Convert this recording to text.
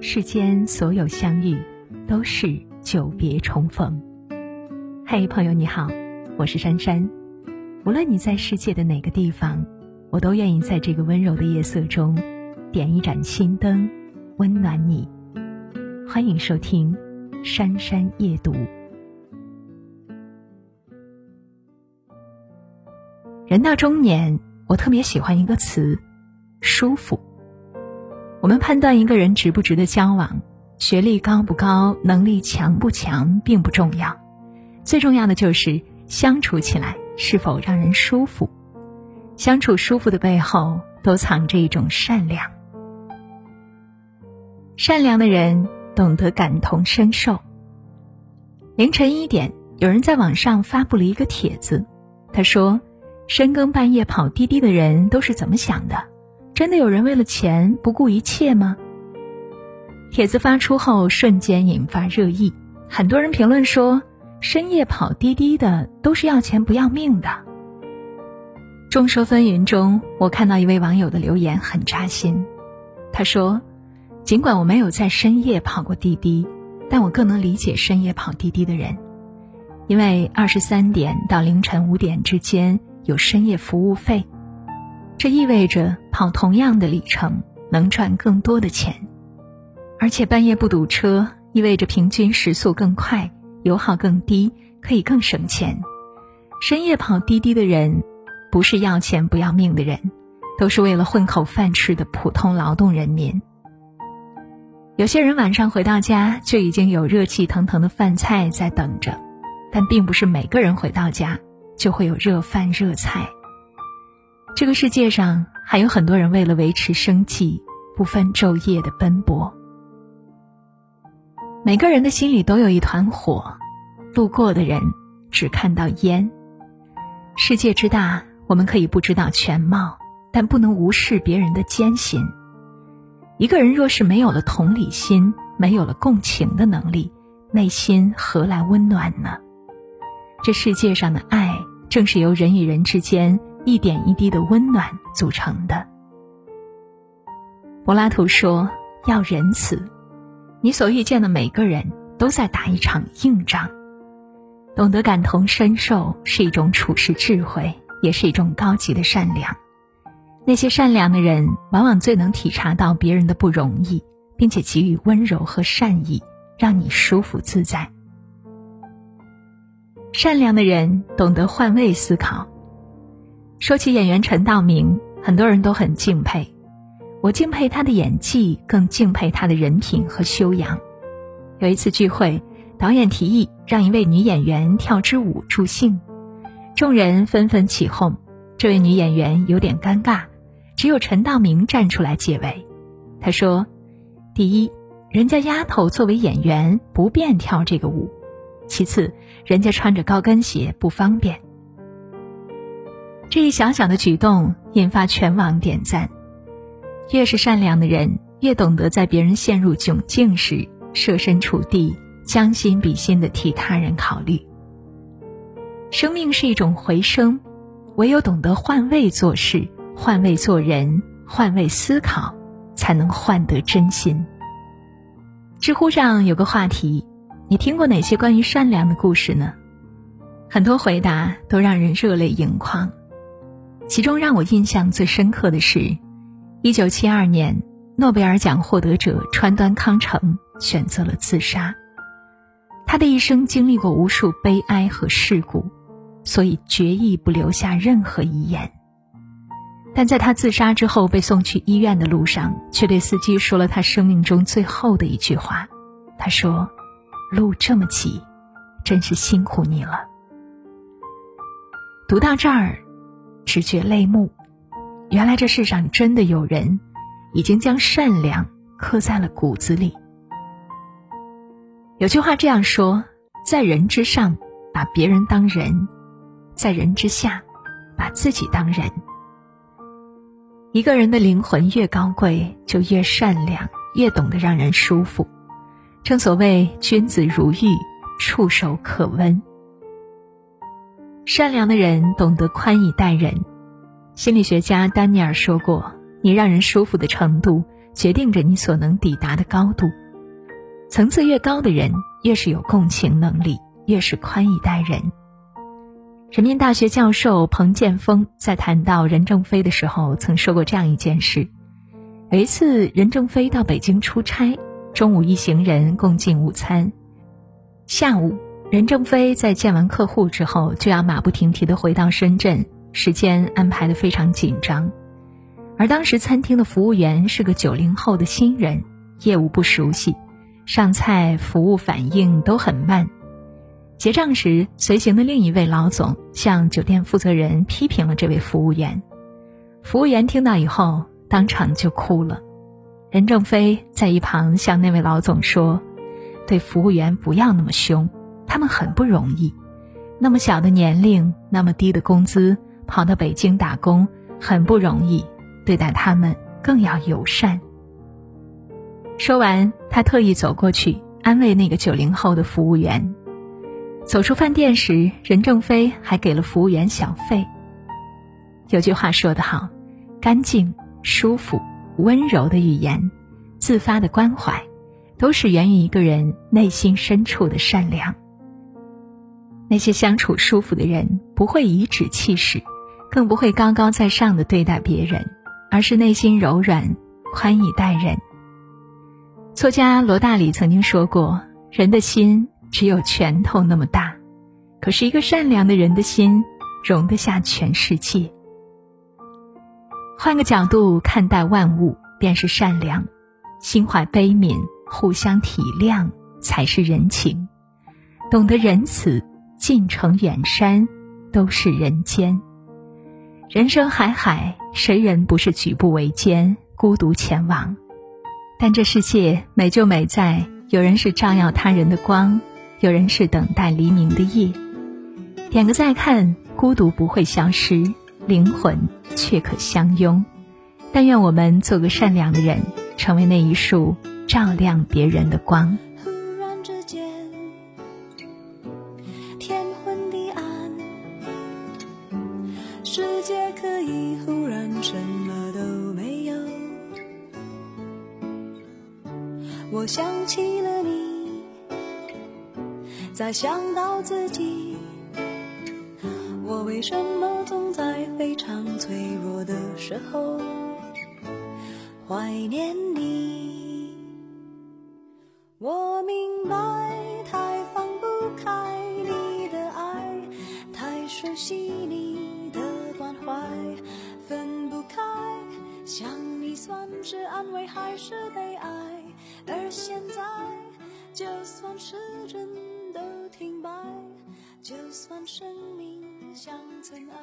世间所有相遇，都是久别重逢。嘿，朋友你好，我是珊珊。无论你在世界的哪个地方，我都愿意在这个温柔的夜色中，点一盏心灯，温暖你。欢迎收听《珊珊夜读》。人到中年，我特别喜欢一个词：舒服。我们判断一个人值不值得交往，学历高不高，能力强不强，并不重要，最重要的就是相处起来是否让人舒服。相处舒服的背后，都藏着一种善良。善良的人懂得感同身受。凌晨一点，有人在网上发布了一个帖子，他说：“深更半夜跑滴滴的人都是怎么想的？”真的有人为了钱不顾一切吗？帖子发出后，瞬间引发热议。很多人评论说，深夜跑滴滴的都是要钱不要命的。众说纷纭中，我看到一位网友的留言很扎心。他说：“尽管我没有在深夜跑过滴滴，但我更能理解深夜跑滴滴的人，因为二十三点到凌晨五点之间有深夜服务费。”这意味着跑同样的里程能赚更多的钱，而且半夜不堵车，意味着平均时速更快，油耗更低，可以更省钱。深夜跑滴滴的人，不是要钱不要命的人，都是为了混口饭吃的普通劳动人民。有些人晚上回到家就已经有热气腾腾的饭菜在等着，但并不是每个人回到家就会有热饭热菜。这个世界上还有很多人为了维持生计，不分昼夜的奔波。每个人的心里都有一团火，路过的人只看到烟。世界之大，我们可以不知道全貌，但不能无视别人的艰辛。一个人若是没有了同理心，没有了共情的能力，内心何来温暖呢？这世界上的爱，正是由人与人之间。一点一滴的温暖组成的。柏拉图说：“要仁慈，你所遇见的每个人都在打一场硬仗。懂得感同身受是一种处世智慧，也是一种高级的善良。那些善良的人，往往最能体察到别人的不容易，并且给予温柔和善意，让你舒服自在。善良的人懂得换位思考。”说起演员陈道明，很多人都很敬佩。我敬佩他的演技，更敬佩他的人品和修养。有一次聚会，导演提议让一位女演员跳支舞助兴，众人纷纷起哄。这位女演员有点尴尬，只有陈道明站出来解围。他说：“第一，人家丫头作为演员不便跳这个舞；其次，人家穿着高跟鞋不方便。”这一小小的举动引发全网点赞。越是善良的人，越懂得在别人陷入窘境时设身处地、将心比心的替他人考虑。生命是一种回声，唯有懂得换位做事、换位做人、换位思考，才能换得真心。知乎上有个话题：你听过哪些关于善良的故事呢？很多回答都让人热泪盈眶。其中让我印象最深刻的是，一九七二年诺贝尔奖获得者川端康成选择了自杀。他的一生经历过无数悲哀和事故，所以决意不留下任何遗言。但在他自杀之后被送去医院的路上，却对司机说了他生命中最后的一句话。他说：“路这么挤，真是辛苦你了。”读到这儿。直觉泪目，原来这世上真的有人，已经将善良刻在了骨子里。有句话这样说：在人之上，把别人当人；在人之下，把自己当人。一个人的灵魂越高贵，就越善良，越懂得让人舒服。正所谓君子如玉，触手可温。善良的人懂得宽以待人。心理学家丹尼尔说过：“你让人舒服的程度，决定着你所能抵达的高度。层次越高的人，越是有共情能力，越是宽以待人。人民大学教授彭建峰在谈到任正非的时候，曾说过这样一件事：有一次，任正非到北京出差，中午一行人共进午餐，下午任正非在见完客户之后，就要马不停蹄的回到深圳，时间安排的非常紧张。而当时餐厅的服务员是个九零后的新人，业务不熟悉。上菜服务反应都很慢，结账时随行的另一位老总向酒店负责人批评了这位服务员，服务员听到以后当场就哭了。任正非在一旁向那位老总说：“对服务员不要那么凶，他们很不容易，那么小的年龄，那么低的工资，跑到北京打工很不容易，对待他们更要友善。”说完，他特意走过去安慰那个九零后的服务员。走出饭店时，任正非还给了服务员小费。有句话说得好：“干净、舒服、温柔的语言，自发的关怀，都是源于一个人内心深处的善良。”那些相处舒服的人，不会颐指气使，更不会高高在上的对待别人，而是内心柔软，宽以待人。作家罗大里曾经说过：“人的心只有拳头那么大，可是一个善良的人的心容得下全世界。”换个角度看待万物，便是善良；心怀悲悯，互相体谅，才是人情。懂得仁慈，近城远山，都是人间。人生海海，谁人不是举步维艰，孤独前往？但这世界美就美在，有人是照耀他人的光，有人是等待黎明的夜。点个再看，孤独不会消失，灵魂却可相拥。但愿我们做个善良的人，成为那一束照亮别人的光。我想起了你，再想到自己，我为什么总在非常脆弱的时候怀念你？我明白，太放不开你的爱，太熟悉你的关怀，分不开。想你算是安慰还是悲哀？而现在，就算时针都停摆，就算生命像尘埃，